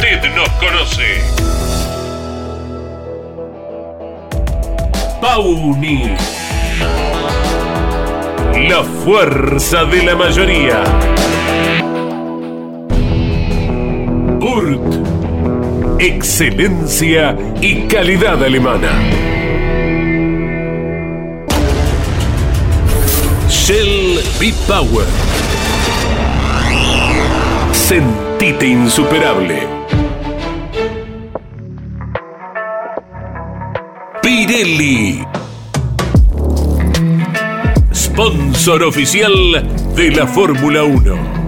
Usted nos conoce. Pauni. La fuerza de la mayoría. Urt. Excelencia y calidad alemana. Shell B-Power. Sentite insuperable. Pirelli. Sponsor oficial de la Fórmula 1.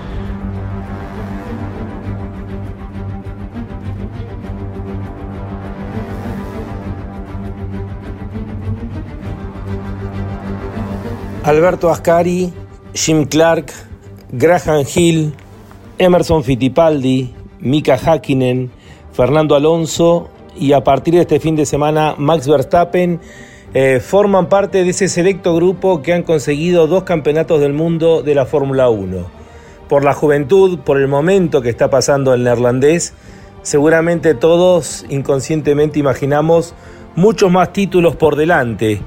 Alberto Ascari, Jim Clark, Graham Hill, Emerson Fittipaldi, Mika Hakkinen, Fernando Alonso y a partir de este fin de semana Max Verstappen eh, forman parte de ese selecto grupo que han conseguido dos campeonatos del mundo de la Fórmula 1. Por la juventud, por el momento que está pasando el neerlandés, seguramente todos inconscientemente imaginamos muchos más títulos por delante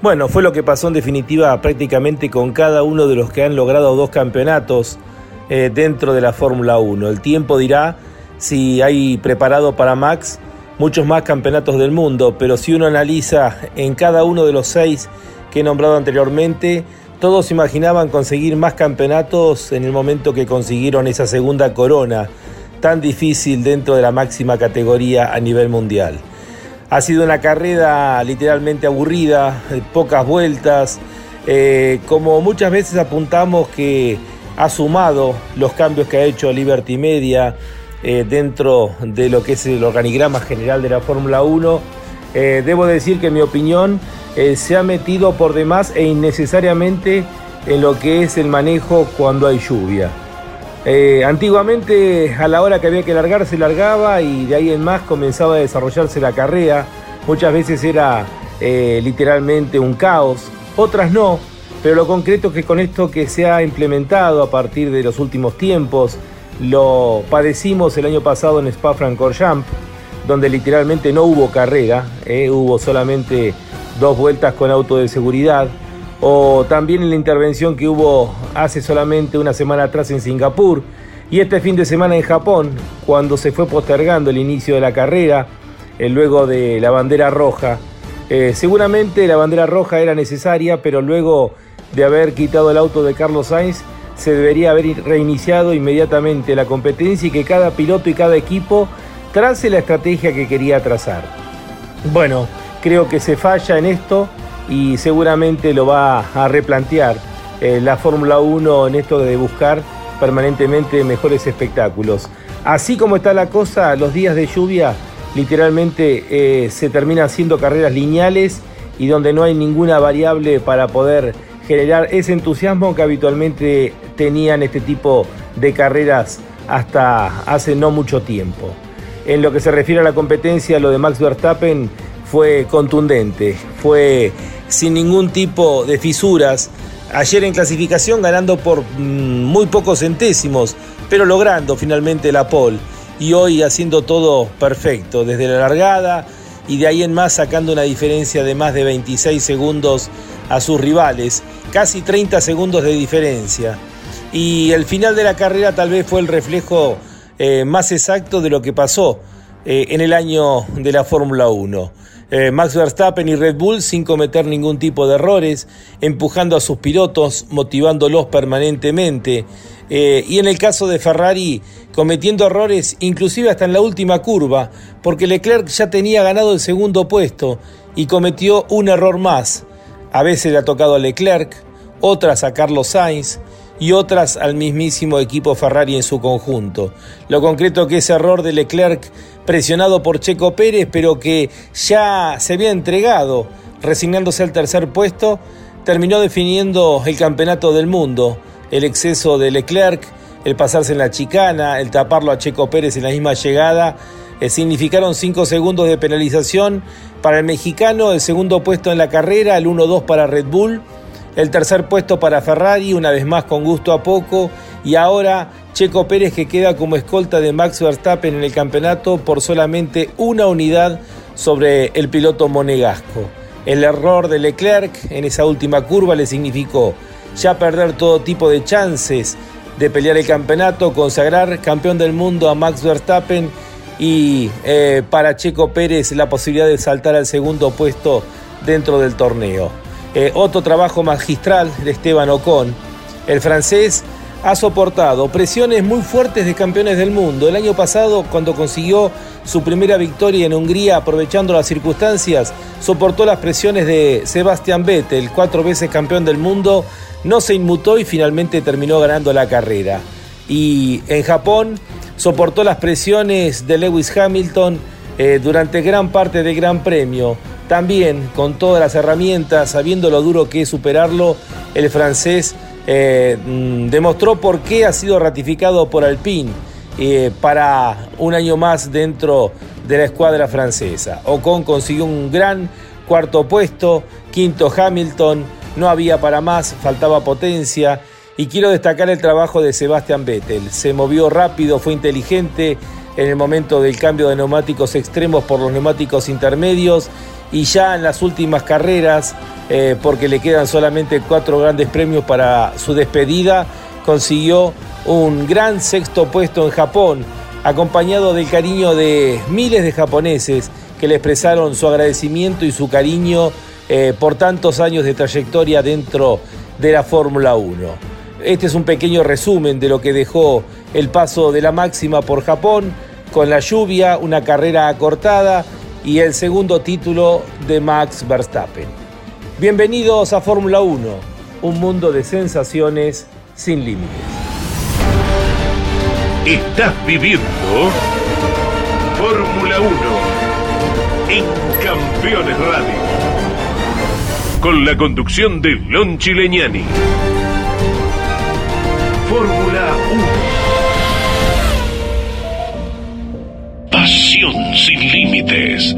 bueno, fue lo que pasó en definitiva prácticamente con cada uno de los que han logrado dos campeonatos eh, dentro de la Fórmula 1. El tiempo dirá si hay preparado para Max muchos más campeonatos del mundo, pero si uno analiza en cada uno de los seis que he nombrado anteriormente, todos imaginaban conseguir más campeonatos en el momento que consiguieron esa segunda corona tan difícil dentro de la máxima categoría a nivel mundial. Ha sido una carrera literalmente aburrida, pocas vueltas, eh, como muchas veces apuntamos que ha sumado los cambios que ha hecho Liberty Media eh, dentro de lo que es el organigrama general de la Fórmula 1. Eh, debo decir que en mi opinión se ha metido por demás e innecesariamente en lo que es el manejo cuando hay lluvia. Eh, antiguamente a la hora que había que largar se largaba y de ahí en más comenzaba a desarrollarse la carrera. Muchas veces era eh, literalmente un caos, otras no, pero lo concreto es que con esto que se ha implementado a partir de los últimos tiempos, lo padecimos el año pasado en Spa-Francorchamps, donde literalmente no hubo carrera, eh, hubo solamente dos vueltas con auto de seguridad o también en la intervención que hubo hace solamente una semana atrás en Singapur y este fin de semana en Japón, cuando se fue postergando el inicio de la carrera, eh, luego de la bandera roja. Eh, seguramente la bandera roja era necesaria, pero luego de haber quitado el auto de Carlos Sainz, se debería haber reiniciado inmediatamente la competencia y que cada piloto y cada equipo trace la estrategia que quería trazar. Bueno, creo que se falla en esto y seguramente lo va a replantear eh, la Fórmula 1 en esto de buscar permanentemente mejores espectáculos. Así como está la cosa, los días de lluvia literalmente eh, se terminan haciendo carreras lineales y donde no hay ninguna variable para poder generar ese entusiasmo que habitualmente tenían este tipo de carreras hasta hace no mucho tiempo. En lo que se refiere a la competencia, lo de Max Verstappen fue contundente, fue sin ningún tipo de fisuras. Ayer en clasificación ganando por mm, muy pocos centésimos, pero logrando finalmente la pole. Y hoy haciendo todo perfecto, desde la largada y de ahí en más sacando una diferencia de más de 26 segundos a sus rivales, casi 30 segundos de diferencia. Y el final de la carrera tal vez fue el reflejo eh, más exacto de lo que pasó eh, en el año de la Fórmula 1. Eh, Max Verstappen y Red Bull sin cometer ningún tipo de errores, empujando a sus pilotos, motivándolos permanentemente. Eh, y en el caso de Ferrari, cometiendo errores inclusive hasta en la última curva, porque Leclerc ya tenía ganado el segundo puesto y cometió un error más. A veces le ha tocado a Leclerc, otras a Carlos Sainz, y otras al mismísimo equipo Ferrari en su conjunto. Lo concreto que ese error de Leclerc presionado por Checo Pérez, pero que ya se había entregado, resignándose al tercer puesto, terminó definiendo el campeonato del mundo. El exceso de Leclerc, el pasarse en la chicana, el taparlo a Checo Pérez en la misma llegada, eh, significaron cinco segundos de penalización para el mexicano, el segundo puesto en la carrera, el 1-2 para Red Bull el tercer puesto para Ferrari, una vez más con gusto a poco. Y ahora Checo Pérez que queda como escolta de Max Verstappen en el campeonato por solamente una unidad sobre el piloto monegasco. El error de Leclerc en esa última curva le significó ya perder todo tipo de chances de pelear el campeonato, consagrar campeón del mundo a Max Verstappen y eh, para Checo Pérez la posibilidad de saltar al segundo puesto dentro del torneo. Eh, otro trabajo magistral de Esteban Ocon. El francés ha soportado presiones muy fuertes de campeones del mundo. El año pasado, cuando consiguió su primera victoria en Hungría, aprovechando las circunstancias, soportó las presiones de Sebastian Vettel, cuatro veces campeón del mundo, no se inmutó y finalmente terminó ganando la carrera. Y en Japón soportó las presiones de Lewis Hamilton eh, durante gran parte del Gran Premio. También con todas las herramientas, sabiendo lo duro que es superarlo, el francés eh, mm, demostró por qué ha sido ratificado por Alpine eh, para un año más dentro de la escuadra francesa. Ocon consiguió un gran cuarto puesto, quinto Hamilton, no había para más, faltaba potencia. Y quiero destacar el trabajo de Sebastian Vettel. Se movió rápido, fue inteligente en el momento del cambio de neumáticos extremos por los neumáticos intermedios y ya en las últimas carreras, eh, porque le quedan solamente cuatro grandes premios para su despedida, consiguió un gran sexto puesto en Japón, acompañado del cariño de miles de japoneses que le expresaron su agradecimiento y su cariño eh, por tantos años de trayectoria dentro de la Fórmula 1. Este es un pequeño resumen de lo que dejó el paso de la máxima por Japón, con la lluvia, una carrera acortada y el segundo título de Max Verstappen. Bienvenidos a Fórmula 1, un mundo de sensaciones sin límites. Estás viviendo Fórmula 1 en Campeones Radio. Con la conducción de Lon Chileñani. Límites.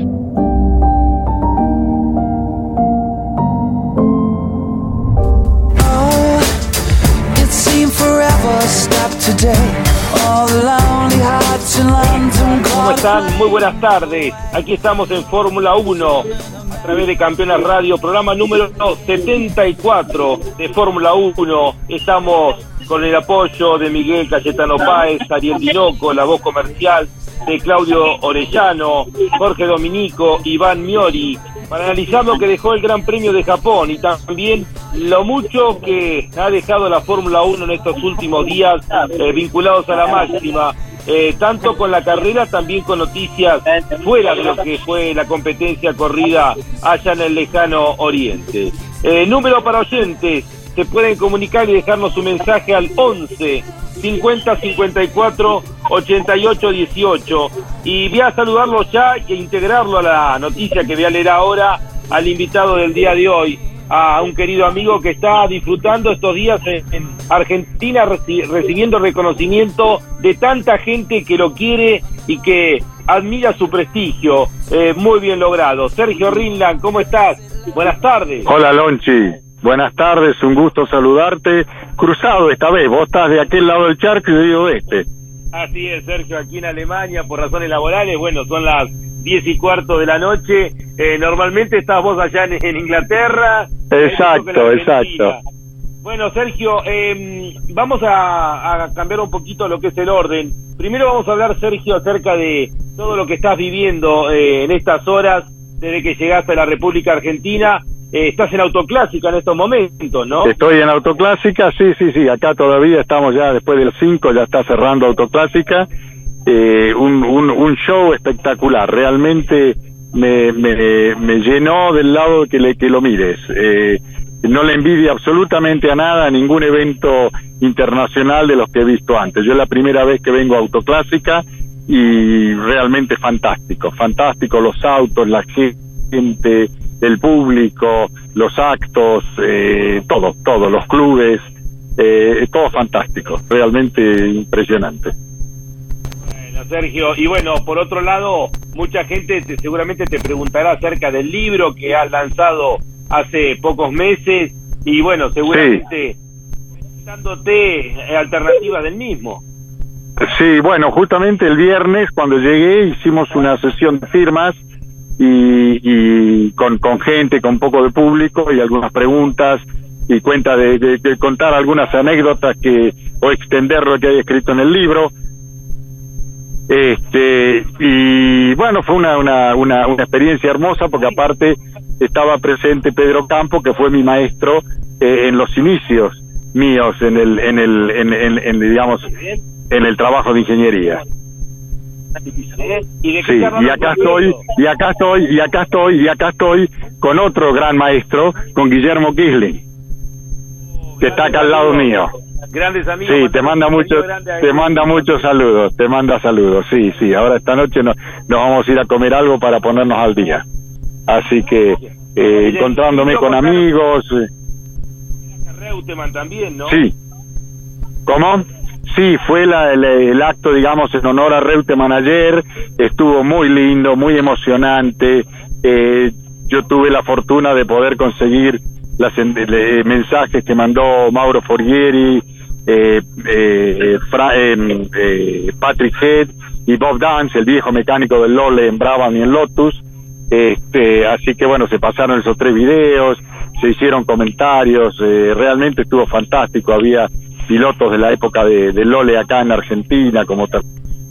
¿Cómo están? Muy buenas tardes. Aquí estamos en Fórmula 1 a través de Campeonas Radio, programa número 74 de Fórmula 1. Estamos con el apoyo de Miguel Cayetano Páez, Ariel Dinoco, la voz comercial, de Claudio Orellano, Jorge Dominico, Iván Miori, para analizar lo que dejó el Gran Premio de Japón y también lo mucho que ha dejado la Fórmula 1 en estos últimos días eh, vinculados a la máxima. Eh, tanto con la carrera, también con noticias fuera de lo que fue la competencia corrida allá en el lejano oriente. Eh, número para oyentes, se pueden comunicar y dejarnos su mensaje al 11 50 54 88 18. Y voy a saludarlo ya e integrarlo a la noticia que voy a leer ahora al invitado del día de hoy, a un querido amigo que está disfrutando estos días en, Argentina, recibiendo reconocimiento de tanta gente que lo quiere y que admira su prestigio. Eh, muy bien logrado. Sergio Rinland, ¿cómo estás? Buenas tardes. Hola, Lonchi. Buenas tardes, un gusto saludarte. Cruzado esta vez, vos estás de aquel lado del charco y yo digo de este. Así es, Sergio, aquí en Alemania por razones laborales. Bueno, son las diez y cuarto de la noche. Eh, normalmente estás vos allá en, Inglaterra. Exacto, exacto. Bueno, Sergio, eh, vamos a, cambiar un poquito lo que es el orden. Primero vamos a hablar, Sergio, acerca de todo lo que estás viviendo eh, en estas horas desde que llegaste a la República Argentina eh, estás en autoclásica en estos momentos, ¿no? Estoy en autoclásica, sí, sí, sí, acá todavía estamos ya después del 5, ya está cerrando autoclásica. Eh, un, un, show espectacular, realmente me, me, llenó del lado que, le, que lo mires. Eh, no le envidia absolutamente a nada, a ningún evento internacional de los que he visto antes. Yo es la primera vez que vengo a autoclásica y realmente fantástico, fantástico los autos, la gente, el público, los actos, eh, todo, todo, los clubes, eh, todo fantástico, realmente impresionante. Bueno, Sergio, y bueno, por otro lado, mucha gente seguramente te preguntará acerca del libro que has lanzado hace pocos meses y bueno, seguramente dándote alternativas del mismo. Sí, bueno, justamente el viernes cuando llegué hicimos una sesión de firmas y, con, con gente, con poco de público y algunas preguntas y cuenta de, contar algunas anécdotas que o extender lo que hay escrito en el libro. Este, y bueno, fue una, una, una, una experiencia hermosa porque aparte estaba presente Pedro Campo, que fue mi maestro eh, en los inicios míos en el, en el, en, en, digamos, en el trabajo de ingeniería. ¿Y sí, y acá estoy, y acá estoy, y acá estoy, y acá estoy con otro gran maestro, con Guillermo Kisling, que está acá al lado mío. Grandes amigos. Sí, te manda muchos, te manda muchos saludos, te manda saludos. Sí, sí. Ahora esta noche nos, nos vamos a ir a comer algo para ponernos al día. Así que eh, encontrándome con amigos. Eh. Reutemann también, ¿no? Sí. ¿Cómo? Sí, fue la, el, acto, digamos, en honor a Reutemann ayer. Estuvo muy lindo, muy emocionante. Eh, yo tuve la fortuna de poder conseguir las mensajes que mandó Mauro Forghieri, eh, eh, eh, Patrick Head y Bob Dance, el viejo mecánico del Lole en Brabham y en Lotus. Este, así que bueno, se pasaron esos tres videos, se hicieron comentarios, eh, realmente estuvo fantástico. Había pilotos de la época de, de Lole acá en Argentina, como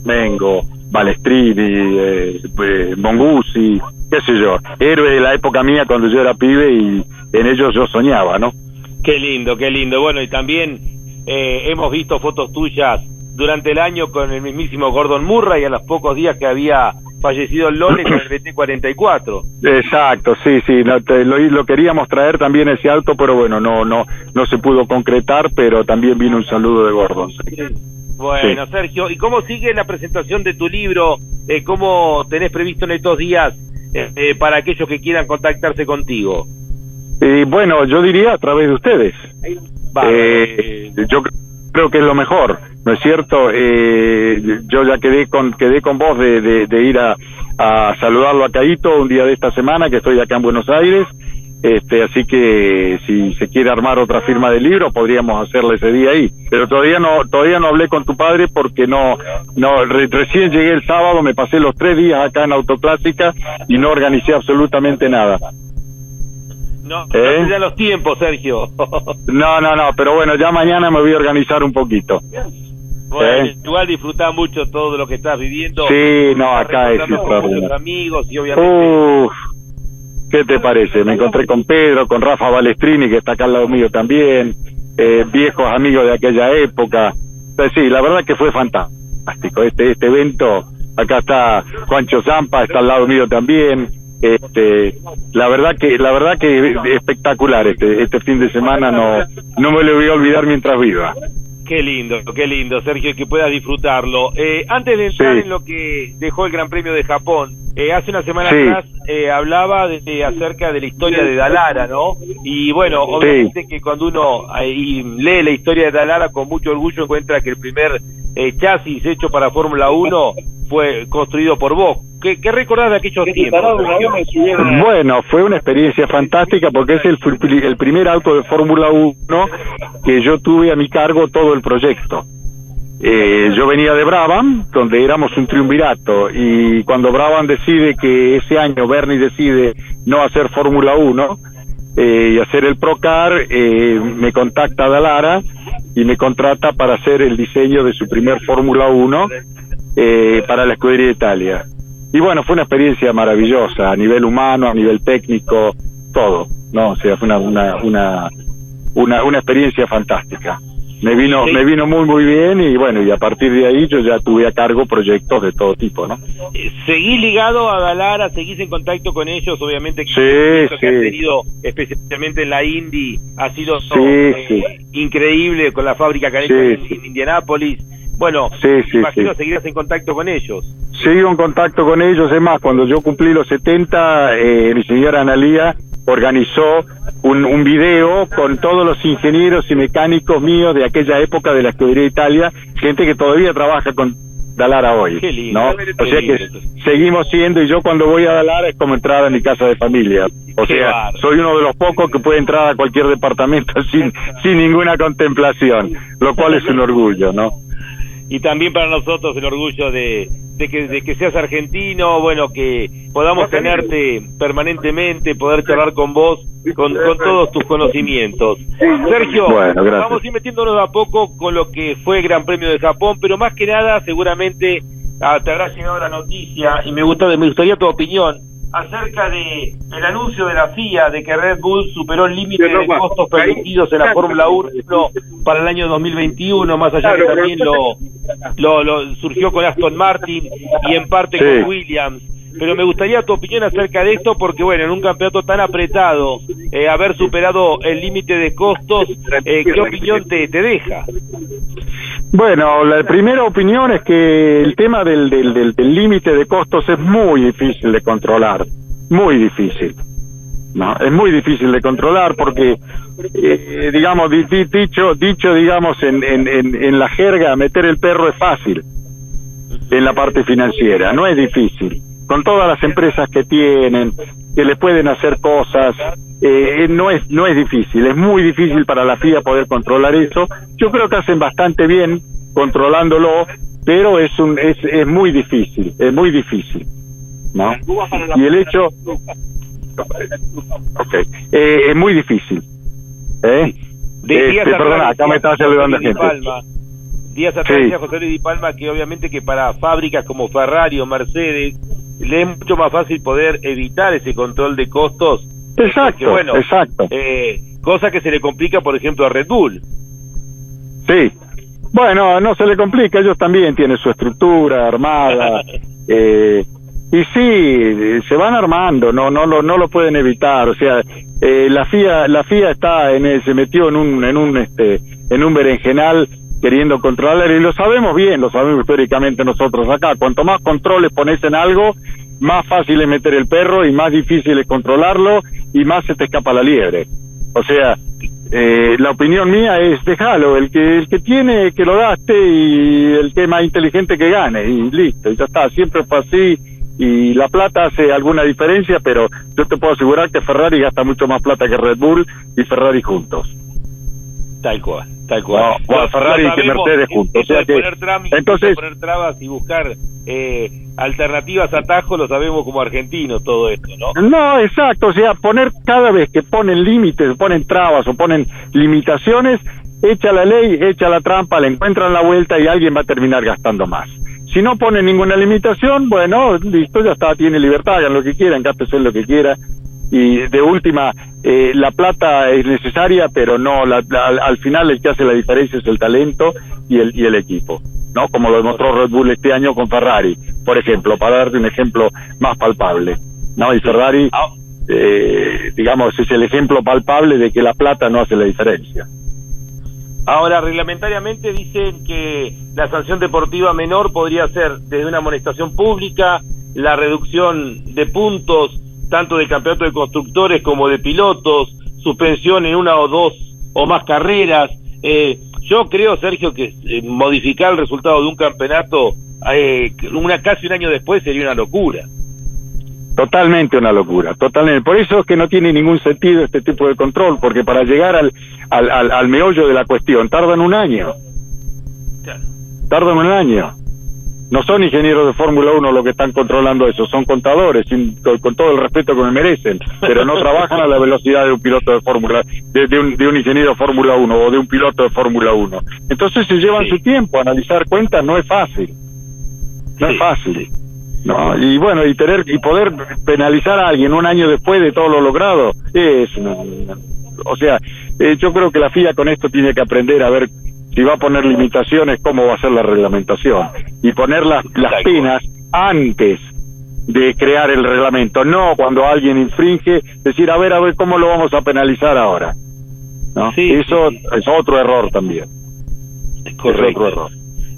Mengo, Balestrini, eh, eh, Mongusi, qué sé yo, héroe de la época mía cuando yo era pibe y en ellos yo soñaba, ¿no? Qué lindo, qué lindo. Bueno, y también eh, hemos visto fotos tuyas durante el año con el mismísimo Gordon Murray a los pocos días que había fallecido el Lole con el BT-44. Exacto, sí, sí, lo, lo, queríamos traer también ese auto, pero bueno, no no no se pudo concretar, pero también vino un saludo de Gordon. Bueno, Sergio, ¿y cómo sigue la presentación de tu libro? Eh, ¿Cómo tenés previsto en estos días eh, eh, para aquellos que quieran contactarse contigo? Eh, bueno, yo diría a través de ustedes. yo creo que es lo mejor, ¿no es cierto? yo ya quedé con quedé con vos de, de, ir a, a saludarlo a Caíto un día de esta semana, que estoy acá en Buenos Aires. Este, así que si se quiere armar otra firma de libro, podríamos hacerle ese día ahí. Pero todavía no, todavía no hablé con tu padre porque no, no, recién llegué el sábado, me pasé los tres días acá en Autoclásica y no organicé absolutamente nada. No, ¿Eh? no los tiempos, Sergio. no, no, no, pero bueno, ya mañana me voy a organizar un poquito. Bueno, ¿Eh? igual disfrutar mucho todo lo que estás viviendo. Sí, no, acá es amigos y obviamente ¿Qué te parece? Me encontré con Pedro, con Rafa Balestrini, que está acá al lado mío también, eh, viejos amigos de aquella época. Pues sí, la verdad que fue fantástico. Este, este evento, acá está Juancho Zampa, está al lado mío también. Este, la verdad que, la verdad que espectacular este, este fin de semana, no, no me lo voy a olvidar mientras viva. Qué lindo, qué lindo, Sergio, que puedas disfrutarlo. Eh, antes de entrar en lo que dejó el Gran Premio de Japón, eh, hace una semana atrás eh, hablaba de, acerca de la historia de Dalara, ¿no? Y bueno, obviamente que cuando uno lee la historia de Dalara con mucho orgullo encuentra que el primer chasis hecho para Fórmula 1 fue construido por vos. ¿Qué, qué recordás de aquellos tiempos? Bueno, fue una experiencia fantástica porque es el, el primer auto de Fórmula 1 que yo tuve a mi cargo todo el proyecto. Eh, yo venía de Brabham, donde éramos un triunvirato, y cuando Brabham decide que ese año Bernie decide no hacer Fórmula 1 eh, y hacer el Procar, eh, me contacta Dalara y me contrata para hacer el diseño de su primer Fórmula 1 eh, para la Escudería de Italia. Y bueno, fue una experiencia maravillosa a nivel humano, a nivel técnico, todo, ¿no? O sea, fue una, una, una, una, una experiencia fantástica me vino me vino muy muy bien y bueno y a partir de ahí yo ya tuve a cargo proyectos de todo tipo no eh, seguís ligado a Dalara seguís en contacto con ellos obviamente que, sí, han tenido especialmente en la Indy ha sido eh, increíble con la fábrica que hecho en, Indianápolis. Bueno imagino seguirás en contacto con ellos. Sigo en contacto con ellos es más cuando yo cumplí los 70 eh, mi señora Analía organizó un, un video con todos los ingenieros y mecánicos míos de aquella época de la escudería Italia, gente que todavía trabaja con Dalara hoy, ¿no? O sea que seguimos siendo y yo cuando voy a Dalara es como entrar a mi casa de familia. O sea, soy uno de los pocos que puede entrar a cualquier departamento sin sin ninguna contemplación, lo cual es un orgullo, ¿no? Y también para nosotros el orgullo de de que, de que seas argentino, bueno, que podamos tenerte permanentemente, poder charlar con vos, con, con todos tus conocimientos. Sergio, vamos a ir metiéndonos a poco con lo que fue el Gran Premio de Japón, pero más que nada, seguramente ah, te habrá llegado la noticia y me, gusta, me gustaría tu opinión acerca de el anuncio de la FIA de que Red Bull superó el límite de costos permitidos en la Fórmula 1 para el año 2021, más allá que también lo, lo, surgió con Aston Martin y en parte con Williams. Pero me gustaría tu opinión acerca de esto, porque bueno, en un campeonato tan apretado, eh, haber superado el límite de costos, eh, ¿qué opinión te, te deja? Bueno, la primera opinión es que el tema del límite de costos es muy difícil de controlar, muy difícil. No, es muy difícil de controlar porque, eh, digamos, dicho, dicho, digamos, en, en, en, la jerga, meter el perro es fácil en la parte financiera, no es difícil. Con todas las empresas que tienen, que le pueden hacer cosas, eh, no es no es difícil, es muy difícil para la FIA poder controlar eso. Yo creo que hacen bastante bien controlándolo, pero es un es, es muy difícil, es muy difícil, ¿no? Y el hecho, okay, eh, es muy difícil, ¿eh? Este, perdona, acá me estaba saludando gente. Palma. Días atrás decía José Luis Di Palma que obviamente que para fábricas como Ferrari o Mercedes le es mucho más fácil poder evitar ese control de costos Exacto, bueno, exacto. Eh, cosa que se le complica, por ejemplo, a Red Bull. Sí. Bueno, no se le complica, ellos también tienen su estructura armada. eh, y sí, se van armando, no no lo no lo pueden evitar, o sea, eh, la FIA la FIA está en se metió en un en un este en un berenjenal queriendo controlar y lo sabemos bien, lo sabemos históricamente nosotros acá, cuanto más controles pones en algo, más fácil es meter el perro y más difícil es controlarlo y más se te escapa la liebre. O sea, eh, la opinión mía es déjalo, el que el que tiene que lo gaste y el que es más inteligente que gane y listo, y ya está, siempre fue así y la plata hace alguna diferencia, pero yo te puedo asegurar que Ferrari gasta mucho más plata que Red Bull y Ferrari juntos. Tal cual, tal cual. Ferrari y Mercedes juntos. entonces, poner trabas y buscar eh, alternativas a atajo, lo sabemos como argentinos todo esto, ¿no? No, exacto. O sea, poner cada vez que ponen límites, ponen trabas o ponen limitaciones, echa la ley, echa la trampa, le encuentran la vuelta y alguien va a terminar gastando más. Si no pone ninguna limitación, bueno, listo, ya está, tiene libertad, hagan lo que quieran, gástese lo que quiera y de última eh, la plata es necesaria pero no al final el que hace la diferencia es el talento y el y el equipo no como lo demostró Red Bull este año con Ferrari por ejemplo para darte un ejemplo más palpable no y Ferrari ah. eh, digamos es el ejemplo palpable de que la plata no hace la diferencia. Ahora, reglamentariamente dicen que la sanción deportiva menor podría ser desde una amonestación pública, la reducción de puntos, tanto del campeonato de constructores como de pilotos, suspensión en una o dos o más carreras. Eh, yo creo, Sergio, que eh, modificar el resultado de un campeonato eh, una casi un año después sería una locura. Totalmente una locura, totalmente. Por eso es que no tiene ningún sentido este tipo de control, porque para llegar al, al, al, meollo de la cuestión tardan un año. Tardan un año no son ingenieros de Fórmula 1 los que están controlando eso, son contadores, con, todo el respeto que me merecen, pero no trabajan a la velocidad de un piloto de Fórmula, de, un, de un ingeniero de Fórmula 1 o de un piloto de Fórmula 1. Entonces se llevan su tiempo, analizar cuentas no es fácil, no es fácil. No, y bueno, y tener y poder penalizar a alguien un año después de todo lo logrado es o sea, eh, yo creo que la FIA con esto tiene que aprender a ver si va a poner limitaciones, cómo va a ser la reglamentación y poner las, las penas antes de crear el reglamento, no cuando alguien infringe, decir, a ver, a ver, ¿cómo lo vamos a penalizar ahora? ¿No? Sí, Eso es otro error también. Correcto. error.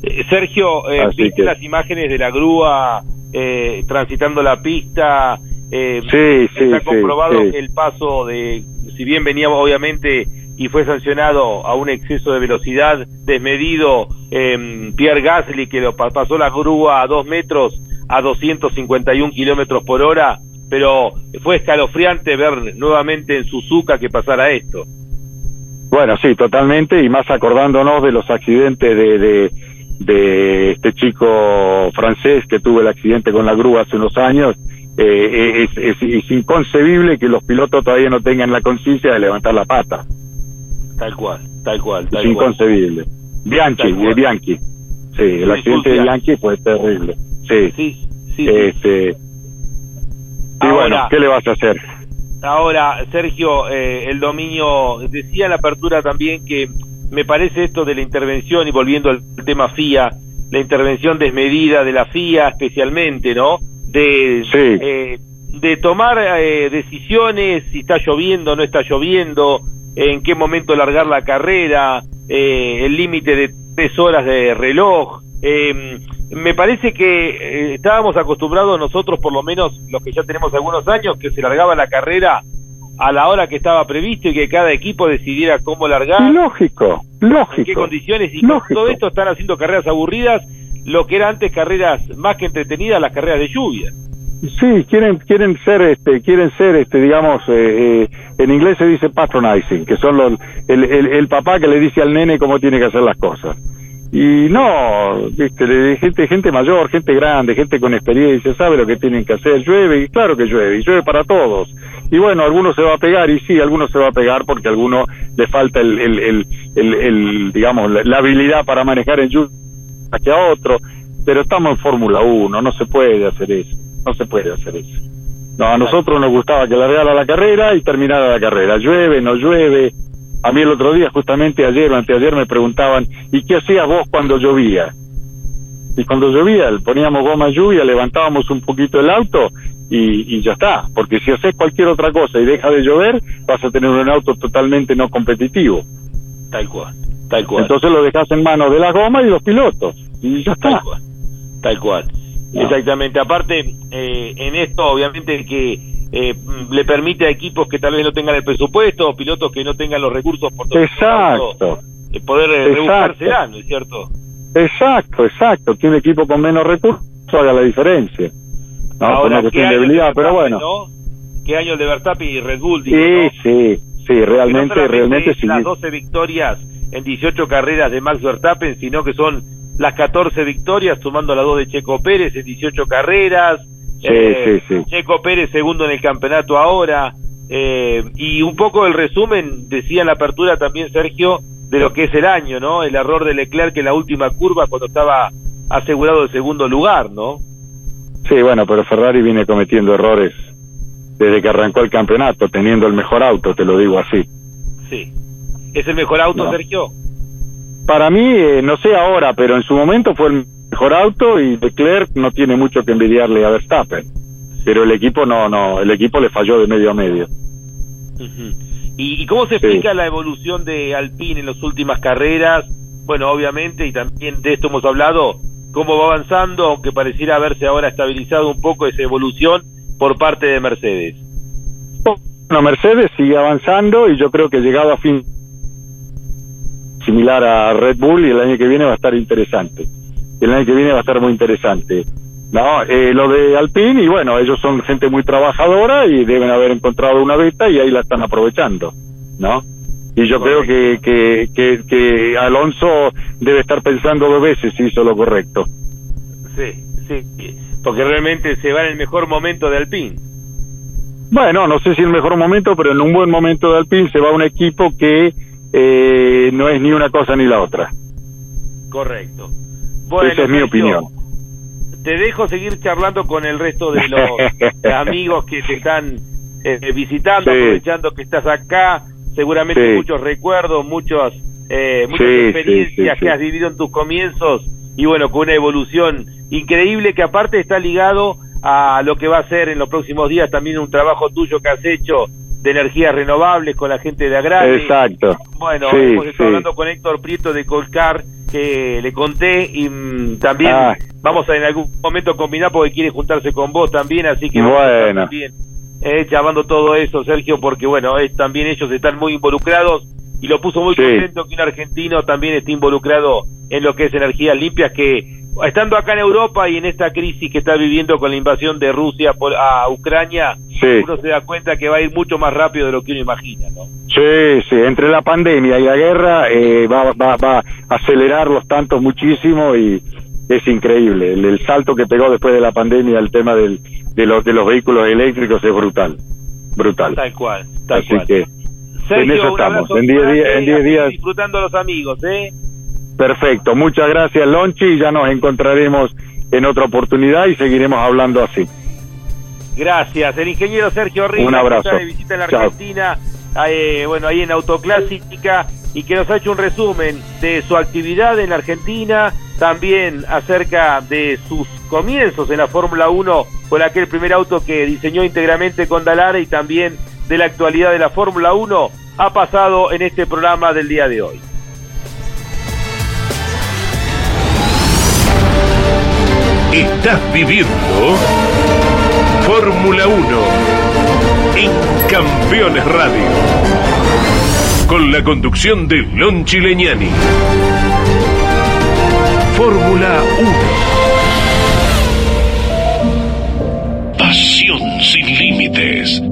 Eh, Sergio, eh, ¿viste las imágenes de la grúa eh, transitando la pista? Eh, sí, sí, está comprobado el paso de, si bien venía obviamente y fue sancionado a un exceso de velocidad desmedido eh, Pierre Gasly que lo pasó la grúa a dos metros a 251 kilómetros por hora pero fue escalofriante ver nuevamente en Suzuka que pasara esto. Bueno sí totalmente y más acordándonos de los accidentes de, de de este chico francés que tuvo el accidente con la grúa hace unos años, eh, es, es, inconcebible que los pilotos todavía no tengan la conciencia de levantar la pata. Tal cual, tal cual. es inconcebible. Bianchi, de Bianchi. Sí, el accidente de Bianchi fue terrible. Sí, sí, sí. Este, y bueno, ¿qué le vas a hacer? Ahora, Sergio, eh, el dominio, decía la apertura también que me parece esto de la intervención, y volviendo al tema FIA, la intervención desmedida de la FIA especialmente, ¿no? De, eh, de tomar eh, decisiones, si está lloviendo, no está lloviendo, en qué momento largar la carrera, eh, el límite de tres horas de reloj. Eh, me parece que eh, estábamos acostumbrados nosotros, por lo menos los que ya tenemos algunos años, que se largaba la carrera a la hora que estaba previsto y que cada equipo decidiera cómo largar. Lógico, lógico. En qué condiciones. Y con todo esto están haciendo carreras aburridas, lo que eran antes carreras más que entretenidas, las carreras de lluvia. Sí, quieren quieren ser este quieren ser este digamos eh, eh, en inglés se dice patronizing, que son los el, el, el, papá que le dice al nene cómo tiene que hacer las cosas. Y no, viste, gente gente mayor, gente grande, gente con experiencia, sabe lo que tienen que hacer. Llueve y claro que llueve, y llueve para todos. Y bueno, algunos se va a pegar y sí, algunos se va a pegar porque a alguno le falta el, el, el, digamos la, habilidad para manejar en lluvia que a otro. Pero estamos en Fórmula 1, no se puede hacer eso. No se puede hacer eso. No, a nosotros nos gustaba que largara la carrera y terminara la carrera. Llueve, no llueve. A mí el otro día, justamente ayer o anteayer, me preguntaban, ¿y qué hacías vos cuando llovía? Y cuando llovía, poníamos goma lluvia, levantábamos un poquito el auto y, y, ya está. Porque si haces cualquier otra cosa y deja de llover, vas a tener un auto totalmente no competitivo. Tal cual, tal cual. Entonces lo dejas en manos de la goma y los pilotos. Y ya está. Tal cual. Tal cual. Exactamente. Aparte, eh, en esto, obviamente, que eh, le permite a equipos que tal vez no tengan el presupuesto, o pilotos que no tengan los recursos por todo exacto. Eh, poder rebuscársela, ¿no es cierto? Exacto, exacto. Que un equipo con menos recursos haga la diferencia. No, Ahora, una cuestión de debilidad, pero bueno. ¿Qué año de Verstappen y Red Bull? Digo, sí, sí, sí, realmente, realmente sí. Las 12 victorias en 18 carreras de Max Verstappen, sino que son las 14 victorias, sumando la dos de Checo Pérez en 18 carreras. Eh, Checo Pérez segundo en el campeonato ahora. Eh, y un poco el resumen, decía en la apertura también Sergio, de lo que es el año, ¿no? El error de Leclerc en la última curva cuando estaba asegurado el segundo lugar, ¿no? Sí, bueno, pero Ferrari viene cometiendo errores desde que arrancó el campeonato, teniendo el mejor auto, te lo digo así. Sí. ¿Es el mejor auto, Sergio? Para mí, eh, no sé ahora, pero en su momento fue el mejor auto y Leclerc no tiene mucho que envidiarle a Verstappen. Pero el equipo no, no, el equipo le falló de medio a medio. ¿Y, cómo se explica la evolución de Alpine en las últimas carreras? Bueno, obviamente, y también de esto hemos hablado, cómo va avanzando, aunque pareciera haberse ahora estabilizado un poco esa evolución por parte de Mercedes. Bueno, Mercedes sigue avanzando y yo creo que llegado a fin similar a Red Bull y el año que viene va a estar interesante. El año que viene va a estar muy interesante. No, eh, lo de Alpine y bueno, ellos son gente muy trabajadora y deben haber encontrado una beta y ahí la están aprovechando, ¿no? Y yo creo que, que, que, que, Alonso debe estar pensando dos veces si hizo lo correcto. Sí, sí, porque realmente se va en el mejor momento de Alpine. Bueno, no sé si el mejor momento, pero en un buen momento de Alpine se va un equipo que eh, no es ni una cosa ni la otra. Correcto. Bueno, Esa es mi opinión. Te dejo seguir charlando con el resto de los amigos que te están eh, visitando, aprovechando que estás acá. Seguramente muchos recuerdos, muchos, eh, muchas experiencias que has vivido en tus comienzos y bueno, con una evolución increíble que aparte está ligado a lo que va a ser en los próximos días también un trabajo tuyo que has hecho de energías renovables con la gente de Agrare. Exacto. Bueno, hemos estado hablando con Héctor Prieto de Colcar, que le conté, y mm, también ah. vamos a en algún momento combinar porque quiere juntarse con vos también, así que bueno. también eh, llamando todo eso, Sergio, porque bueno, es, también ellos están muy involucrados y lo puso muy contento que un argentino también esté involucrado en lo que es energías limpias, que estando acá en Europa y en esta crisis que está viviendo con la invasión de Rusia por, a Ucrania, uno se da cuenta que va a ir mucho más rápido de lo que uno imagina, ¿no? Sí, sí, entre la pandemia y la guerra eh, va, va, va a acelerar los tantos muchísimo y es increíble. El, salto que pegó después de la pandemia el tema del, de, los, de los vehículos eléctricos es brutal, brutal. Tal cual, tal Así que en eso estamos, en 10 días. Disfrutando a los amigos, ¿eh? Perfecto, muchas gracias Lonchi y ya nos encontraremos en otra oportunidad y seguiremos hablando así. Gracias, el ingeniero Sergio Rivas, Un abrazo. de visita en la Argentina, eh, bueno, ahí en Autoclásica, y que nos ha hecho un resumen de su actividad en la Argentina, también acerca de sus comienzos en la Fórmula 1 con aquel primer auto que diseñó íntegramente con Dalara y también de la actualidad de la Fórmula 1, ha pasado en este programa del día de hoy. Estás viviendo Fórmula 1 en Campeones Radio. Con la conducción de Lon Chileñani. Fórmula 1. Pasión sin límites.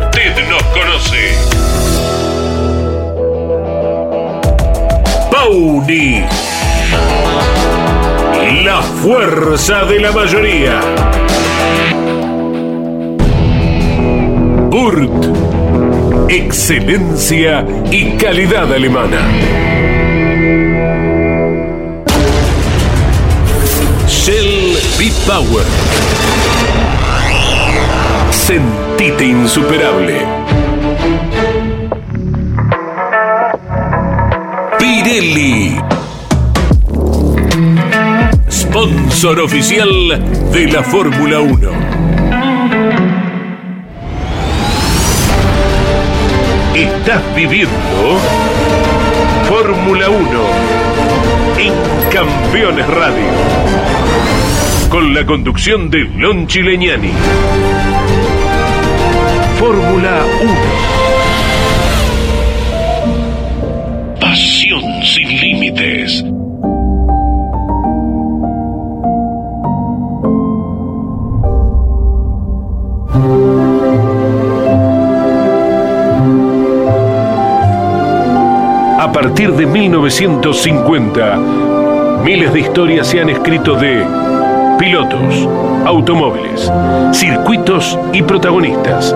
Usted nos conoce. Pauni. La fuerza de la mayoría. Urt. Excelencia y calidad alemana. Shell B-Power. Insuperable. Pirelli. Sponsor oficial de la Fórmula 1. Estás viviendo Fórmula 1 en Campeones Radio. Con la conducción de Lon Chileñani. Fórmula 1. Pasión sin límites. A partir de 1950, miles de historias se han escrito de pilotos, automóviles, circuitos y protagonistas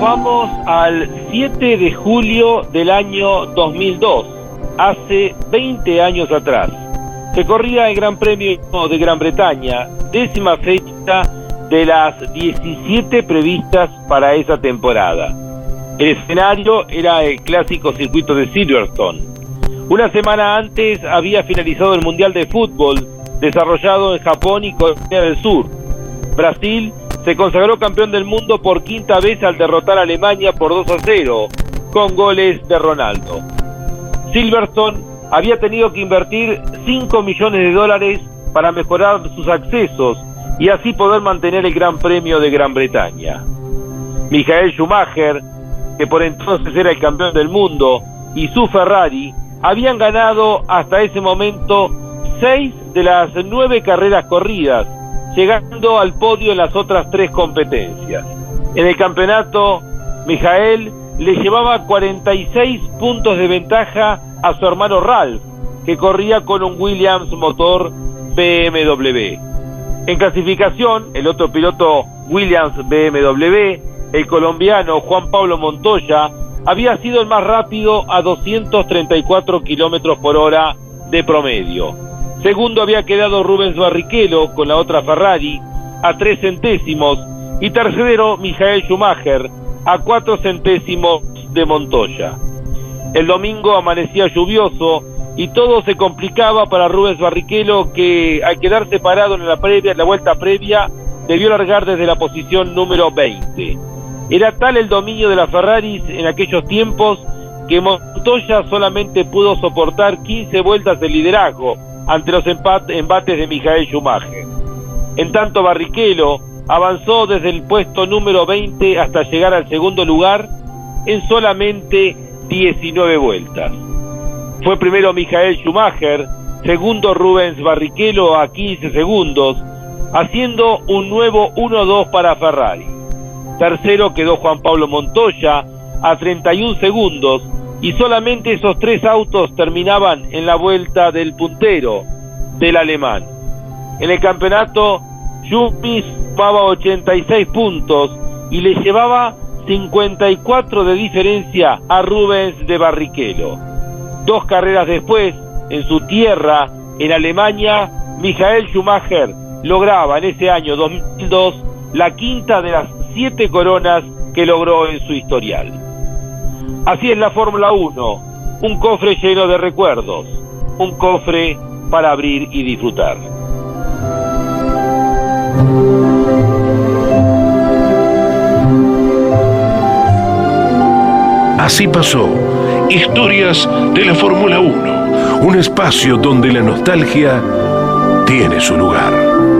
Vamos al 7 de julio del año 2002, hace 20 años atrás. Se corría el Gran Premio de Gran Bretaña, décima fecha de las 17 previstas para esa temporada. El escenario era el clásico circuito de Silverstone. Una semana antes había finalizado el Mundial de Fútbol, desarrollado en Japón y Corea del Sur. Brasil se consagró campeón del mundo por quinta vez al derrotar a Alemania por 2 a 0, con goles de Ronaldo. Silverstone había tenido que invertir 5 millones de dólares para mejorar sus accesos y así poder mantener el Gran Premio de Gran Bretaña. Michael Schumacher, que por entonces era el campeón del mundo, y su Ferrari habían ganado hasta ese momento seis de las nueve carreras corridas, llegando al podio en las otras tres competencias. En el campeonato, Mijael le llevaba 46 puntos de ventaja a su hermano Ralph, que corría con un Williams motor BMW. En clasificación, el otro piloto Williams BMW, el colombiano Juan Pablo Montoya, había sido el más rápido a 234 kilómetros por hora de promedio. Segundo había quedado Rubens Barrichello con la otra Ferrari a tres centésimos y tercero Michael Schumacher a cuatro centésimos de Montoya. El domingo amanecía lluvioso y todo se complicaba para Rubens Barrichello que al quedar separado en la previa, en la vuelta previa, debió largar desde la posición número 20. Era tal el dominio de las Ferraris en aquellos tiempos que Montoya solamente pudo soportar 15 vueltas de liderazgo ante los embates de Michael Schumacher. En tanto Barrichello avanzó desde el puesto número 20 hasta llegar al segundo lugar en solamente 19 vueltas. Fue primero Michael Schumacher, segundo Rubens Barrichello a 15 segundos, haciendo un nuevo 1-2 para Ferrari. Tercero quedó Juan Pablo Montoya a 31 segundos y solamente esos tres autos terminaban en la vuelta del puntero del alemán. En el campeonato, Juppis sumaba 86 puntos y le llevaba 54 de diferencia a Rubens de Barrichello. Dos carreras después, en su tierra, en Alemania, Michael Schumacher lograba en ese año 2002 la quinta de las siete coronas que logró en su historial. Así es la Fórmula 1, un cofre lleno de recuerdos, un cofre para abrir y disfrutar. Así pasó. Historias de la Fórmula 1. Un espacio donde la nostalgia tiene su lugar.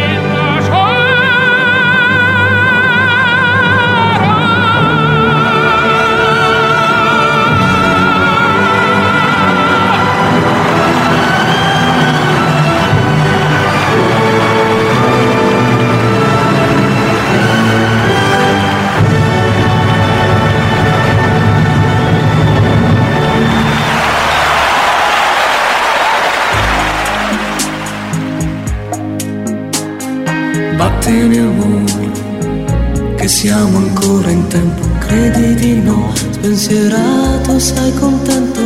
Siamo ancora in tempo, credi di no, spensierato, sei contento,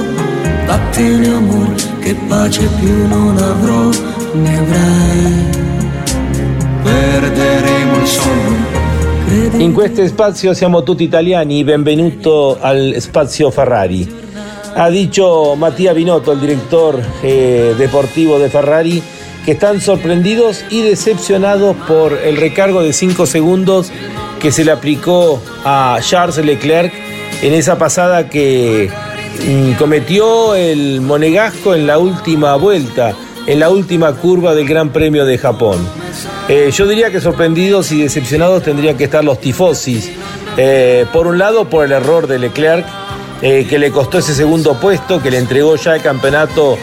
vattene amore, che pace più non avrò, ne avrai, perderemo il sonno. In questo spazio siamo tutti italiani, benvenuto al spazio Ferrari. Ha dicho Matías Binotto, el director eh, deportivo de Ferrari, que están sorprendidos y decepcionados por el recargo de 5 segundos que se le aplicó a Charles Leclerc en esa pasada que mm, cometió el monegasco en la última vuelta, en la última curva del Gran Premio de Japón. Eh, yo diría que sorprendidos y decepcionados tendrían que estar los tifosis. Eh, por un lado, por el error de Leclerc, eh, que le costó ese segundo puesto, que le entregó ya el campeonato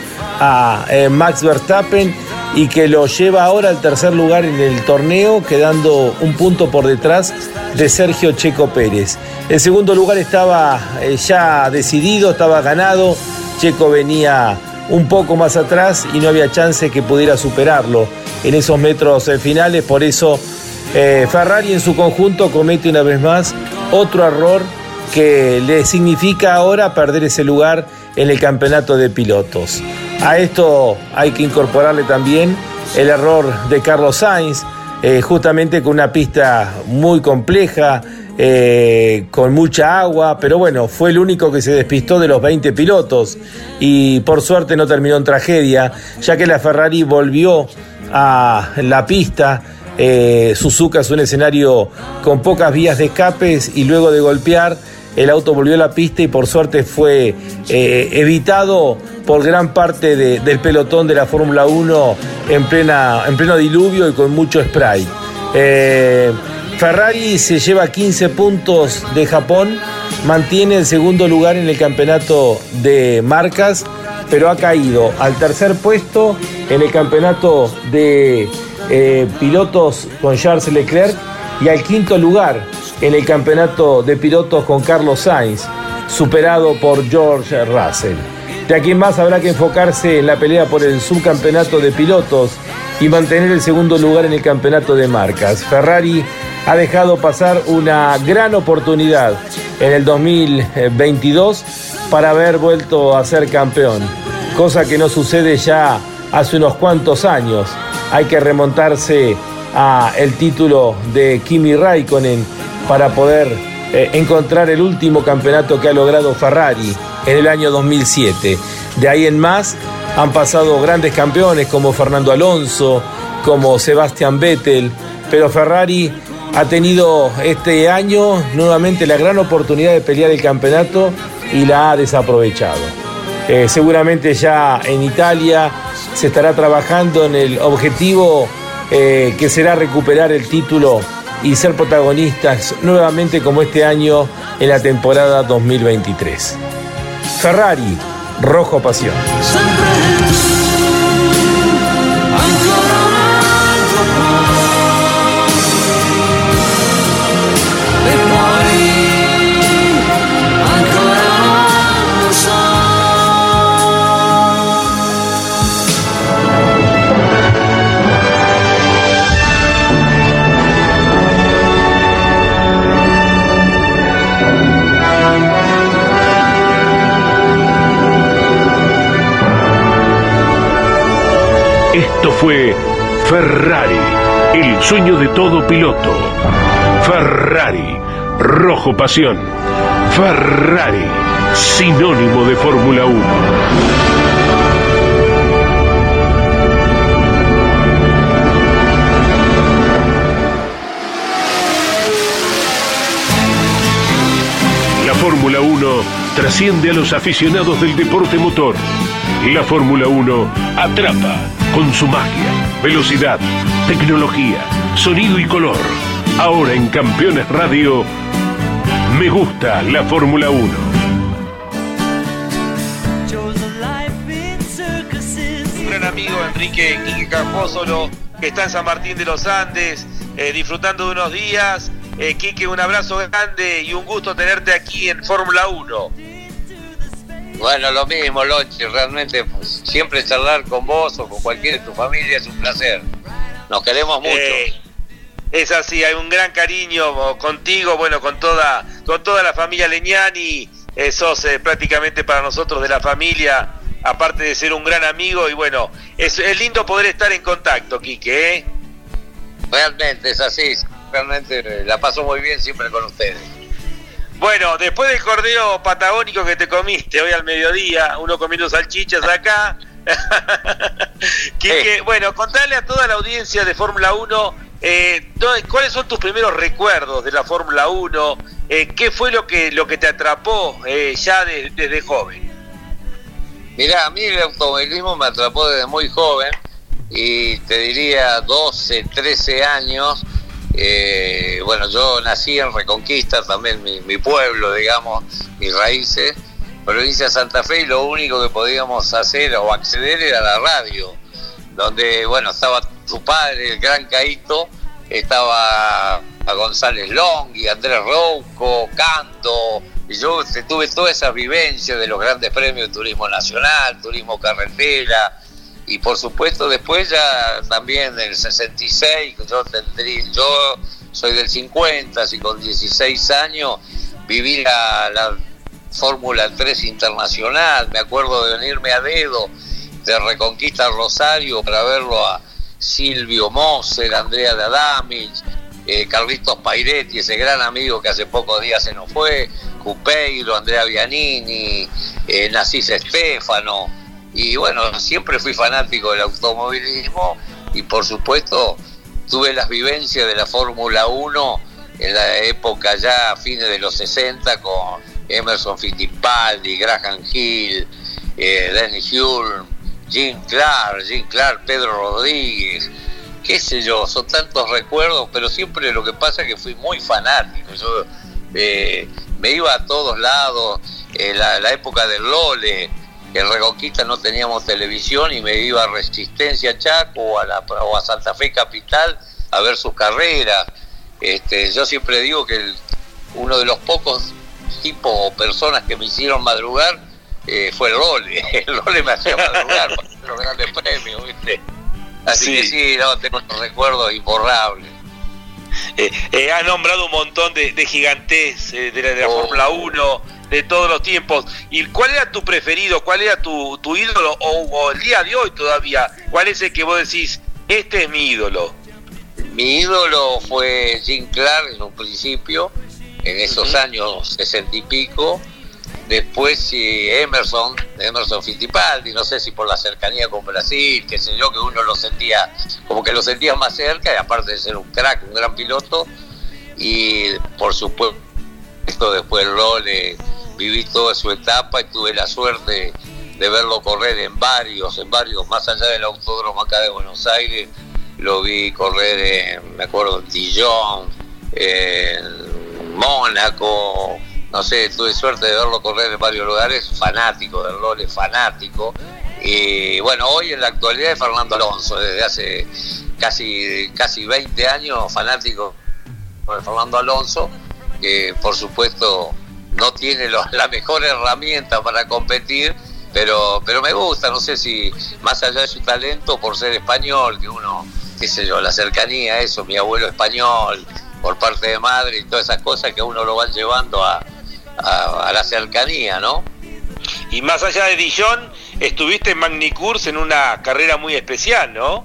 a Max Verstappen y que lo lleva ahora al tercer lugar en el torneo, quedando un punto por detrás de Sergio Checo Pérez. El segundo lugar estaba eh, ya decidido, estaba ganado, Checo venía un poco más atrás y no había chance que pudiera superarlo en esos metros eh, finales, por eso eh, Ferrari en su conjunto comete una vez más otro error que le significa ahora perder ese lugar en el campeonato de pilotos. A esto hay que incorporarle también el error de Carlos Sainz, eh, justamente con una pista muy compleja, eh, con mucha agua, pero bueno, fue el único que se despistó de los 20 pilotos y por suerte no terminó en tragedia, ya que la Ferrari volvió a la pista. Eh, Suzuka es un escenario con pocas vías de escapes y luego de golpear el auto volvió a la pista y por suerte fue eh, evitado por gran parte del pelotón de la Fórmula 1 en, plena, en pleno diluvio y con mucho spray. Eh, Ferrari se lleva 15 puntos de Japón, mantiene el segundo lugar en el campeonato de marcas, pero ha caído al tercer puesto en el campeonato de eh, pilotos con Charles Leclerc y al quinto lugar en el campeonato de pilotos con Carlos Sainz, superado por George Russell. De aquí en más habrá que enfocarse en la pelea por el subcampeonato de pilotos y mantener el segundo lugar en el campeonato de marcas. Ferrari ha dejado pasar una gran oportunidad en el 2022 para haber vuelto a ser campeón, cosa que no sucede ya hace unos cuantos años. Hay que remontarse a el título de Kimi Raikkonen para poder eh, encontrar el último campeonato que ha logrado Ferrari en el año 2007. De ahí en más han pasado grandes campeones como Fernando Alonso, como Sebastian Vettel, pero Ferrari ha tenido este año nuevamente la gran oportunidad de pelear el campeonato y la ha desaprovechado. Eh, seguramente ya en Italia se estará trabajando en el objetivo eh, que será recuperar el título y ser protagonistas nuevamente como este año en la temporada 2023. Ferrari, Rojo Pasión. Fue Ferrari, el sueño de todo piloto. Ferrari, rojo pasión. Ferrari, sinónimo de Fórmula 1. La Fórmula 1 trasciende a los aficionados del deporte motor. La Fórmula 1 atrapa con su magia, velocidad, tecnología, sonido y color. Ahora en Campeones Radio, me gusta la Fórmula 1. Un gran amigo, Enrique Quique Campósolo, que está en San Martín de los Andes, eh, disfrutando de unos días. Eh, Quique, un abrazo grande y un gusto tenerte aquí en Fórmula 1. Bueno, lo mismo, Lochi, realmente pues, siempre charlar con vos o con cualquiera de tu familia es un placer. Nos queremos mucho. Eh, es así, hay un gran cariño contigo, bueno, con toda, con toda la familia Leñani, eh, sos eh, prácticamente para nosotros de la familia, aparte de ser un gran amigo, y bueno, es, es lindo poder estar en contacto, Quique, ¿eh? Realmente es así, realmente la paso muy bien siempre con ustedes. Bueno, después del cordero patagónico que te comiste hoy al mediodía, uno comiendo salchichas acá. bueno, contale a toda la audiencia de Fórmula 1 eh, cuáles son tus primeros recuerdos de la Fórmula 1, eh, qué fue lo que, lo que te atrapó eh, ya desde joven. Mirá, a mí el automovilismo me atrapó desde muy joven y te diría 12, 13 años eh, bueno, yo nací en Reconquista, también mi, pueblo, digamos, mis raíces, provincia de Santa Fe, lo único que podíamos hacer o acceder era la radio, donde, bueno, estaba su padre, el gran Caito, estaba a González Long y Andrés Rouco, Canto, y yo tuve toda esa vivencia de los grandes premios de turismo nacional, turismo carretera, y por supuesto después ya también en el 66, yo tendría, yo soy del 50, así con 16 años viví la, la Fórmula 3 Internacional, me acuerdo de venirme a dedo de Reconquista Rosario para verlo a Silvio Moser, Andrea de Adamich, eh, Carlitos Pairetti, ese gran amigo que hace pocos días se nos fue, Cupeiro, Andrea Bianini, eh, Estefano, y bueno, siempre fui fanático del automovilismo y por supuesto tuve las vivencias de la Fórmula 1 en la época ya, a fines de los 60, con Emerson Fittipaldi, Graham Hill, eh, Danny Hulme, Jim Clark, Jim Clark, Pedro Rodríguez, qué sé yo, son tantos recuerdos, pero siempre lo que pasa es que fui muy fanático. Yo eh, me iba a todos lados, en la, época del Lole, en Reconquista no teníamos televisión y me iba a Resistencia Chaco o a, la, o a Santa Fe Capital a ver sus carreras. Este, yo siempre digo que uno de los pocos tipos o personas que me hicieron madrugar eh, fue el Lole. El Lole me hacía madrugar para los grandes premios, ¿viste? Así que sí, no, tengo unos recuerdos imborrables. Eh, eh, has nombrado un montón de, gigantes eh, de la, oh. Fórmula 1, de todos los tiempos. ¿Y cuál era tu preferido? ¿Cuál era tu, tu ídolo? O, el día de hoy todavía, ¿cuál es el que vos decís, este es mi ídolo? Mi ídolo fue Jim Clark en un principio, en esos años sesenta y pico. Después sí, Emerson, Emerson Fittipaldi, no sé si por la cercanía con Brasil, qué sé yo, que uno lo sentía, como que lo sentía más cerca, y aparte de ser un crack, un gran piloto, y por supuesto después el Role, viví toda su etapa y tuve la suerte de verlo correr en varios, en varios, más allá del autódromo acá de Buenos Aires, lo vi correr en, me acuerdo, en Dijon, en Mónaco, no sé, tuve suerte de verlo correr en varios lugares, fanático del Lole, fanático. Y bueno, hoy en la actualidad es Fernando Alonso, desde hace casi, casi 20 años fanático de Fernando Alonso, que por supuesto no tiene la mejor herramienta para competir, pero, pero me gusta, no sé si más allá de su talento, por ser español, que uno, qué sé yo, la cercanía, eso, mi abuelo español, por parte de madre y todas esas cosas que uno lo van llevando a, a, la cercanía, ¿no? Y más allá de Dijon, estuviste en Magnicurs en una carrera muy especial, ¿no?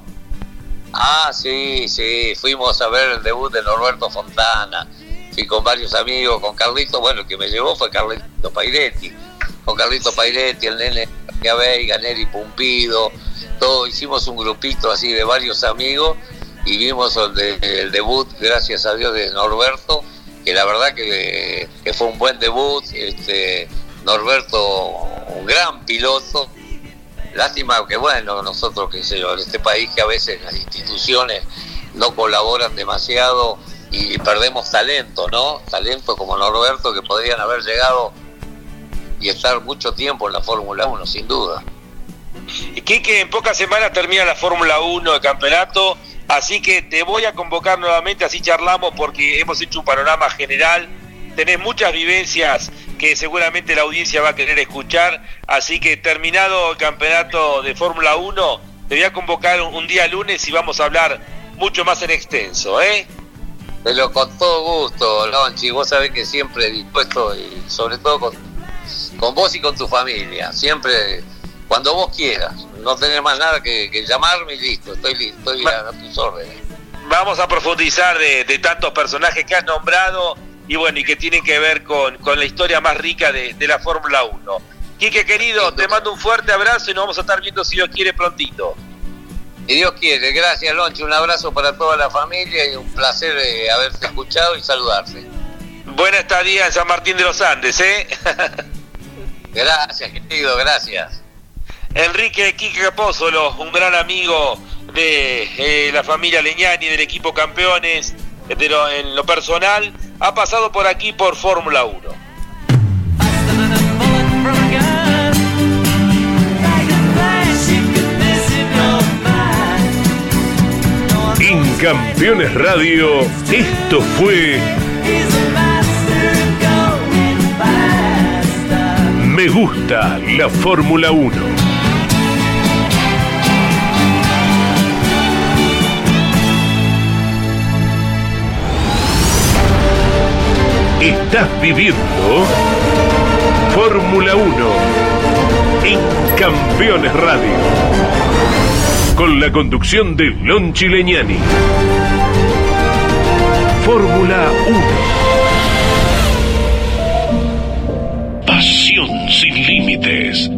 Ah, sí, sí, fuimos a ver el debut de Norberto Fontana, fui con varios amigos, con Carlito, bueno, el que me llevó fue Carlito Pairetti, con Carlito Pairetti, el nene Veiga, Neri Pumpido, todo, hicimos un grupito así de varios amigos y vimos el debut, gracias a Dios, de Norberto, que la verdad que, fue un buen debut. Este, Norberto, un gran piloto. Lástima que, bueno, nosotros, qué sé yo, en este país que a veces las instituciones no colaboran demasiado y perdemos talento, ¿no? Talento como Norberto que podrían haber llegado y estar mucho tiempo en la Fórmula 1, sin duda. Y que en pocas semanas termina la Fórmula 1 de campeonato Así que te voy a convocar nuevamente, así charlamos porque hemos hecho un panorama general, tenés muchas vivencias que seguramente la audiencia va a querer escuchar, así que terminado el campeonato de Fórmula 1, te voy a convocar un, día lunes y vamos a hablar mucho más en extenso, ¿eh? Pero con todo gusto, Lonchi, vos sabés que siempre dispuesto y sobre todo con, con vos y con tu familia, siempre cuando vos quieras. No tenés más nada que, llamarme y listo, estoy, listo, estoy a, tus órdenes. Vamos a profundizar de, tantos personajes que has nombrado y bueno, y que tienen que ver con, la historia más rica de, la Fórmula 1. Quique querido, te mando un fuerte abrazo y nos vamos a estar viendo si Dios quiere prontito. Si Dios quiere, gracias Loncho, un abrazo para toda la familia y un placer eh, haberte escuchado y saludarte. Buena estadía en San Martín de los Andes, ¿eh? gracias, querido, gracias. Enrique Quique Capósolo, un gran amigo de eh, la familia Leñani, del equipo campeones, en lo personal, ha pasado por aquí por Fórmula 1. En Campeones Radio, esto fue Me gusta la Fórmula 1. Estás viviendo Fórmula 1 en Campeones Radio. Con la conducción de Lon Chileñani. Fórmula 1. Pasión sin límites.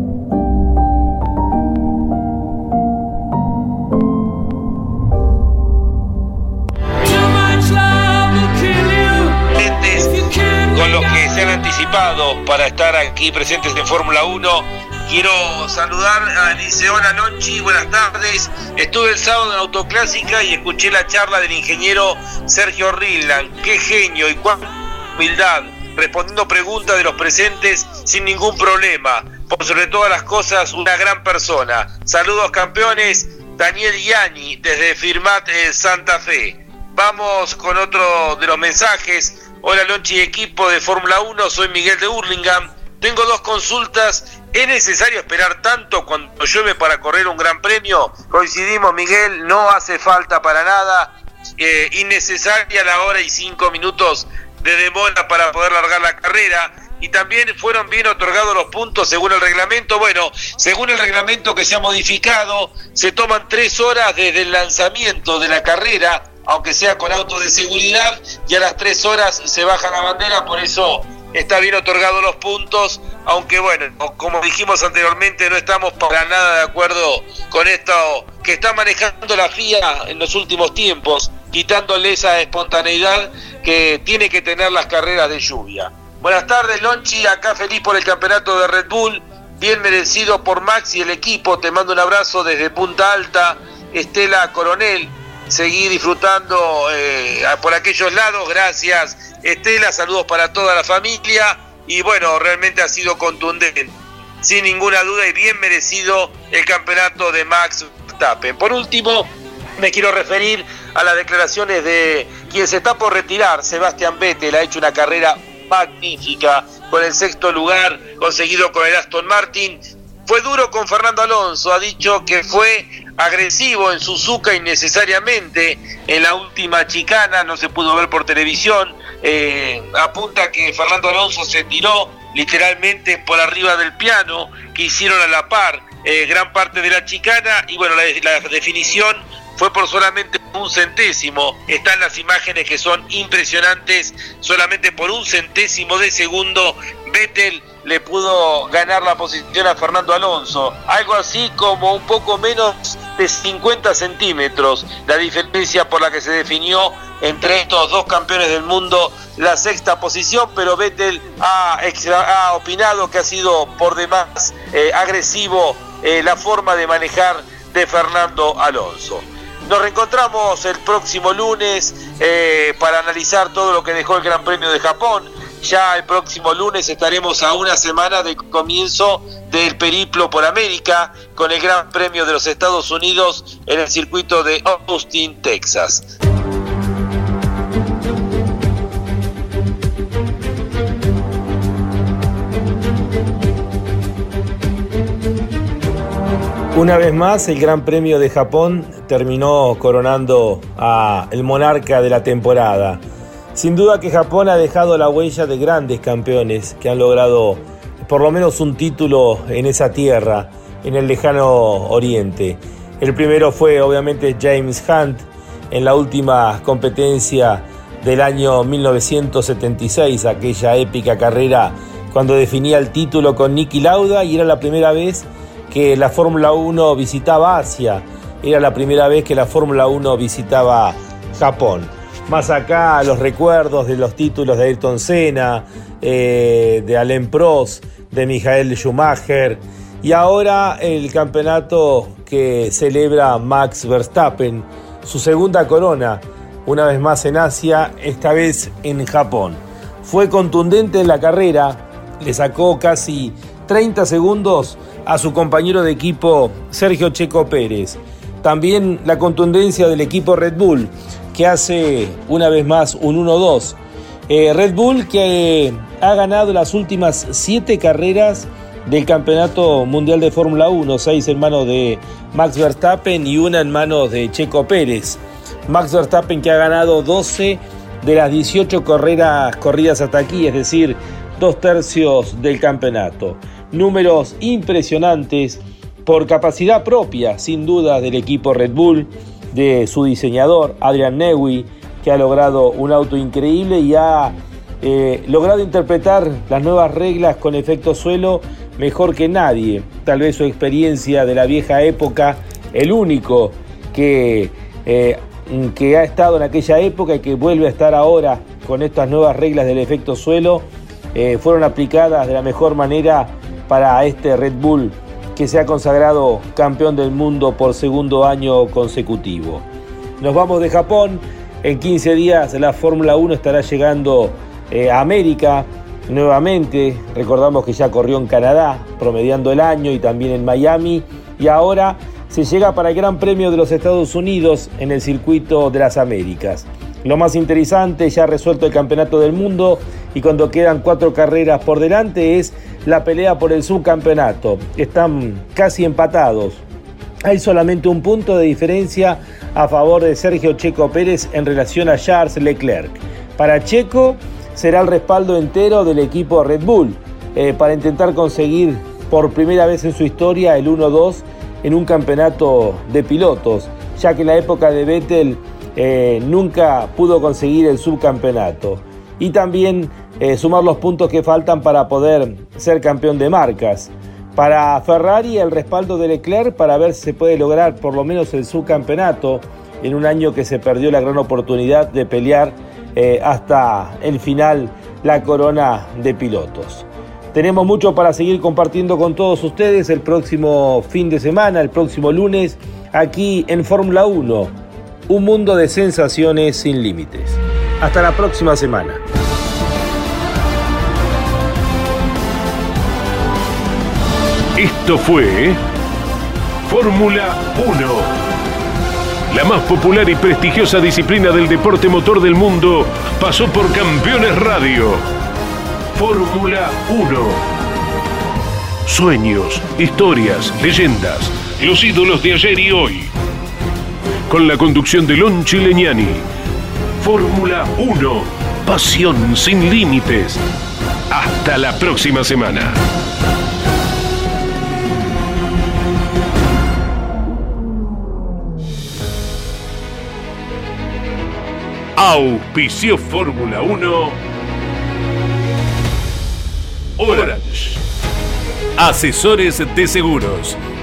Para estar aquí presentes en Fórmula 1. Quiero saludar a Liceona Lonchi, buenas tardes. Estuve el sábado en Autoclásica y escuché la charla del ingeniero Sergio Rilland. Qué genio y cuánta humildad, respondiendo preguntas de los presentes sin ningún problema. Por sobre todas las cosas, una gran persona. Saludos campeones, Daniel Yani desde Firmat eh, Santa Fe. Vamos con otro de los mensajes. Hola Lonchi equipo de Fórmula 1, soy Miguel de Hurlingham. Tengo dos consultas. ¿Es necesario esperar tanto cuando llueve para correr un gran premio? Coincidimos, Miguel, no hace falta para nada. Eh, innecesaria la hora y cinco minutos de demora para poder largar la carrera. Y también fueron bien otorgados los puntos según el reglamento. Bueno, según el reglamento que se ha modificado, se toman tres horas desde el lanzamiento de la carrera aunque sea con auto de seguridad, y a las tres horas se baja la bandera, por eso está bien otorgado los puntos, aunque bueno, como dijimos anteriormente, no estamos para nada de acuerdo con esto que está manejando la FIA en los últimos tiempos, quitándole esa espontaneidad que tiene que tener las carreras de lluvia. Buenas tardes, Lonchi, acá feliz por el campeonato de Red Bull, bien merecido por Max y el equipo, te mando un abrazo desde Punta Alta, Estela Coronel, seguir disfrutando eh, por aquellos lados. Gracias, Estela. Saludos para toda la familia. Y bueno, realmente ha sido contundente, sin ninguna duda, y bien merecido el campeonato de Max Verstappen. Por último, me quiero referir a las declaraciones de quien se está por retirar, Sebastián Vettel. Ha hecho una carrera magnífica con el sexto lugar conseguido con el Aston Martin. Fue duro con Fernando Alonso, ha dicho que fue agresivo en Suzuka innecesariamente en la última chicana, no se pudo ver por televisión, eh, apunta que Fernando Alonso se tiró literalmente por arriba del piano que hicieron a la par eh, gran parte de la chicana y bueno, la, la definición fue por solamente un centésimo. Están las imágenes que son impresionantes, solamente por un centésimo de segundo Vettel le pudo ganar la posición a Fernando Alonso. Algo así como un poco menos de 50 centímetros la diferencia por la que se definió entre estos dos campeones del mundo la sexta posición, pero Vettel ha, ha opinado que ha sido por demás eh, agresivo eh, la forma de manejar de Fernando Alonso. Nos reencontramos el próximo lunes eh, para analizar todo lo que dejó el Gran Premio de Japón. Ya el próximo lunes estaremos a una semana de comienzo del periplo por América con el Gran Premio de los Estados Unidos en el circuito de Austin, Texas. Una vez más, el Gran Premio de Japón terminó coronando a el monarca de la temporada. Sin duda que Japón ha dejado la huella de grandes campeones que han logrado por lo menos un título en esa tierra, en el lejano oriente. El primero fue obviamente James Hunt en la última competencia del año 1976, aquella épica carrera cuando definía el título con Nicky Lauda y era la primera vez que la Fórmula 1 visitaba Asia, era la primera vez que la Fórmula 1 visitaba Japón. Más acá los recuerdos de los títulos de Ayrton Senna, eh, de Alain Prost, de Michael Schumacher y ahora el campeonato que celebra Max Verstappen, su segunda corona, una vez más en Asia, esta vez en Japón. Fue contundente en la carrera, le sacó casi 30 segundos a su compañero de equipo Sergio Checo Pérez. También la contundencia del equipo Red Bull, que hace una vez más un 1-2. Eh, Red Bull que eh, ha ganado las últimas siete carreras del Campeonato Mundial de Fórmula 1, seis en manos de Max Verstappen y una en manos de Checo Pérez. Max Verstappen que ha ganado 12 de las 18 carreras corridas hasta aquí, es decir, dos tercios del campeonato. Números impresionantes por capacidad propia, sin duda, del equipo Red Bull, de su diseñador, Adrian Newey, que ha logrado un auto increíble y ha eh, logrado interpretar las nuevas reglas con efecto suelo mejor que nadie. Tal vez su experiencia de la vieja época, el único que, eh, que ha estado en aquella época y que vuelve a estar ahora con estas nuevas reglas del efecto suelo, eh, fueron aplicadas de la mejor manera para este Red Bull que se ha consagrado campeón del mundo por segundo año consecutivo. Nos vamos de Japón. En 15 días la Fórmula 1 estará llegando eh, a América nuevamente. Recordamos que ya corrió en Canadá, promediando el año, y también en Miami. Y ahora se llega para el Gran Premio de los Estados Unidos en el circuito de las Américas. Lo más interesante, ya resuelto el Campeonato del Mundo y cuando quedan cuatro carreras por delante, es la pelea por el subcampeonato. Están casi empatados. Hay solamente un punto de diferencia a favor de Sergio Checo Pérez en relación a Charles Leclerc. Para Checo será el respaldo entero del equipo Red Bull eh, para intentar conseguir por primera vez en su historia el 1-2 en un campeonato de pilotos, ya que en la época de Vettel eh, nunca pudo conseguir el subcampeonato. Y también eh, sumar los puntos que faltan para poder ser campeón de marcas. Para Ferrari el respaldo de Leclerc para ver si se puede lograr por lo menos el subcampeonato en un año que se perdió la gran oportunidad de pelear eh, hasta el final la corona de pilotos. Tenemos mucho para seguir compartiendo con todos ustedes el próximo fin de semana, el próximo lunes, aquí en Fórmula 1. Un mundo de sensaciones sin límites. Hasta la próxima semana. Esto fue Fórmula 1 la más popular y prestigiosa disciplina del deporte motor del mundo, pasó por Campeones Radio. Fórmula 1. Sueños, historias, leyendas, los ídolos de ayer y hoy. Con la conducción de Lon Chileñani. Fórmula 1. Pasión sin límites. Hasta la próxima semana. Auspicio Fórmula 1 Orange. Asesores de seguros.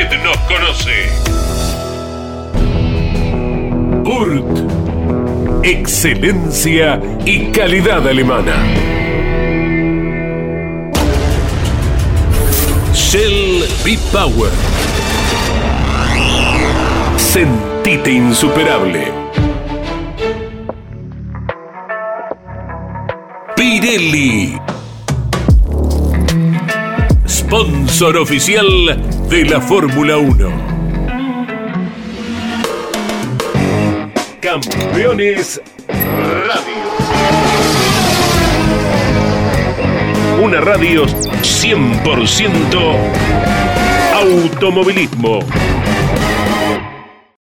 Usted nos conoce. URT. Excelencia y calidad alemana. Shell B-Power. Sentite insuperable. Pirelli. Sponsor oficial de la Fórmula 1. Campeones Radio. Una radio 100% automovilismo.